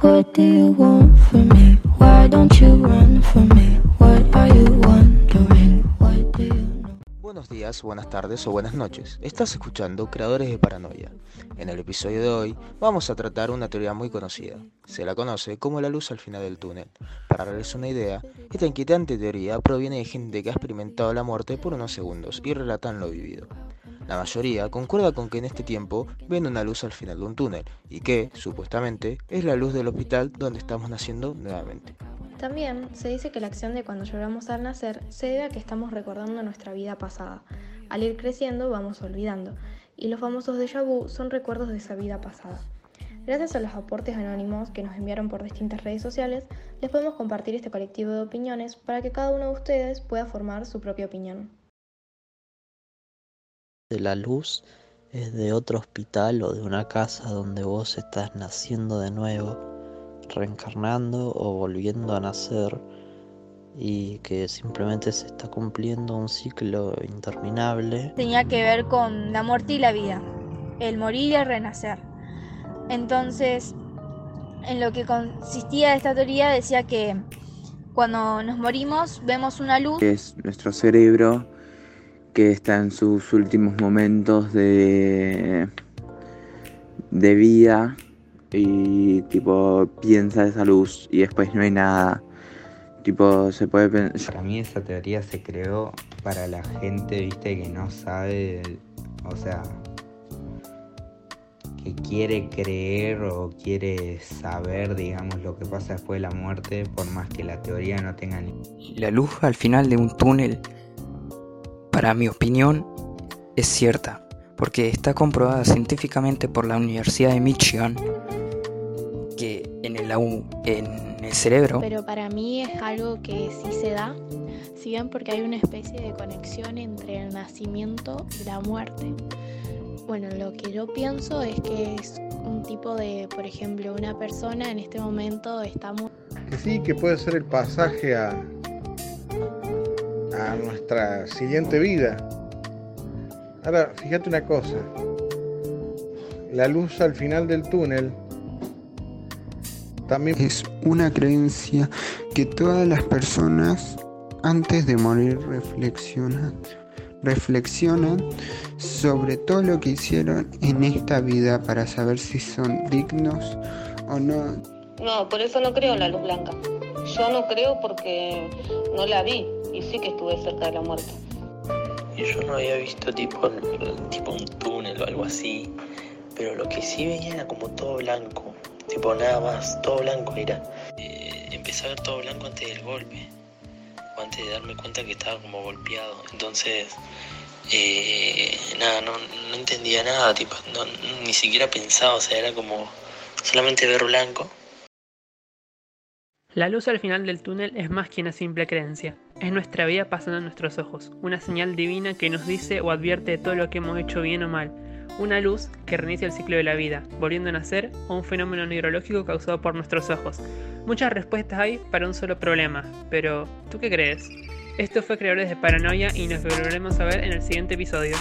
What do you want from me? Why don't you run from me? What are you wondering? What do you? Buenos días, buenas tardes o buenas noches. Estás escuchando Creadores de Paranoia. En el episodio de hoy vamos a tratar una teoría muy conocida. Se la conoce como la luz al final del túnel. Para darles una idea, esta inquietante teoría proviene de gente que ha experimentado la muerte por unos segundos y relatan lo vivido. La mayoría concuerda con que en este tiempo ven una luz al final de un túnel y que, supuestamente, es la luz del hospital donde estamos naciendo nuevamente. También se dice que la acción de cuando lloramos al nacer se debe a que estamos recordando nuestra vida pasada. Al ir creciendo vamos olvidando, y los famosos déjà vu son recuerdos de esa vida pasada. Gracias a los aportes anónimos que nos enviaron por distintas redes sociales, les podemos compartir este colectivo de opiniones para que cada uno de ustedes pueda formar su propia opinión. De la luz es de otro hospital o de una casa donde vos estás naciendo de nuevo, reencarnando o volviendo a nacer y que simplemente se está cumpliendo un ciclo interminable. tenía que ver con la muerte y la vida, el morir y el renacer. Entonces, en lo que consistía esta teoría decía que cuando nos morimos vemos una luz es nuestro cerebro que está en sus últimos momentos de, de vida y tipo piensa esa luz y después no hay nada. Tipo, se puede pensar. Para mí esa teoría se creó para la gente, viste, que no sabe, o sea, que quiere creer o quiere saber, digamos, lo que pasa después de la muerte, por más que la teoría no tenga ni... La luz al final de un túnel, para mi opinión, es cierta, porque está comprobada científicamente por la Universidad de Michigan que en el, en el cerebro Pero para mí es algo que sí se da, si bien porque hay una especie de conexión entre el nacimiento y la muerte. Bueno, lo que yo pienso es que es un tipo de, por ejemplo, una persona en este momento está mu- que sí, que puede ser el pasaje a, a nuestra siguiente vida. Ahora, fíjate una cosa. La luz al final del túnel también Es una creencia que todas las personas antes de morir reflexionan, reflexionan sobre todo lo que hicieron en esta vida para saber si son dignos o no No, por eso no creo en la luz blanca. Yo no creo porque no la vi y sí que estuve cerca de la muerte. Yo no había visto tipo, tipo un túnel o algo así, pero lo que sí veía era como todo blanco, tipo nada más, todo blanco era. Eh, empecé a ver todo blanco antes del golpe, o antes de darme cuenta que estaba como golpeado. Entonces, eh, nada, no, no entendía nada, tipo, no, ni siquiera pensaba, o sea, era como solamente ver blanco. La luz al final del túnel es más que una simple creencia. Es nuestra vida pasando en nuestros ojos, una señal divina que nos dice o advierte de todo lo que hemos hecho bien o mal. Una luz que reinicia el ciclo de la vida, volviendo a nacer o un fenómeno neurológico causado por nuestros ojos. Muchas respuestas hay para un solo problema, pero ¿tú qué crees? Esto fue Creadores de Paranoia y nos volveremos a ver en el siguiente episodio.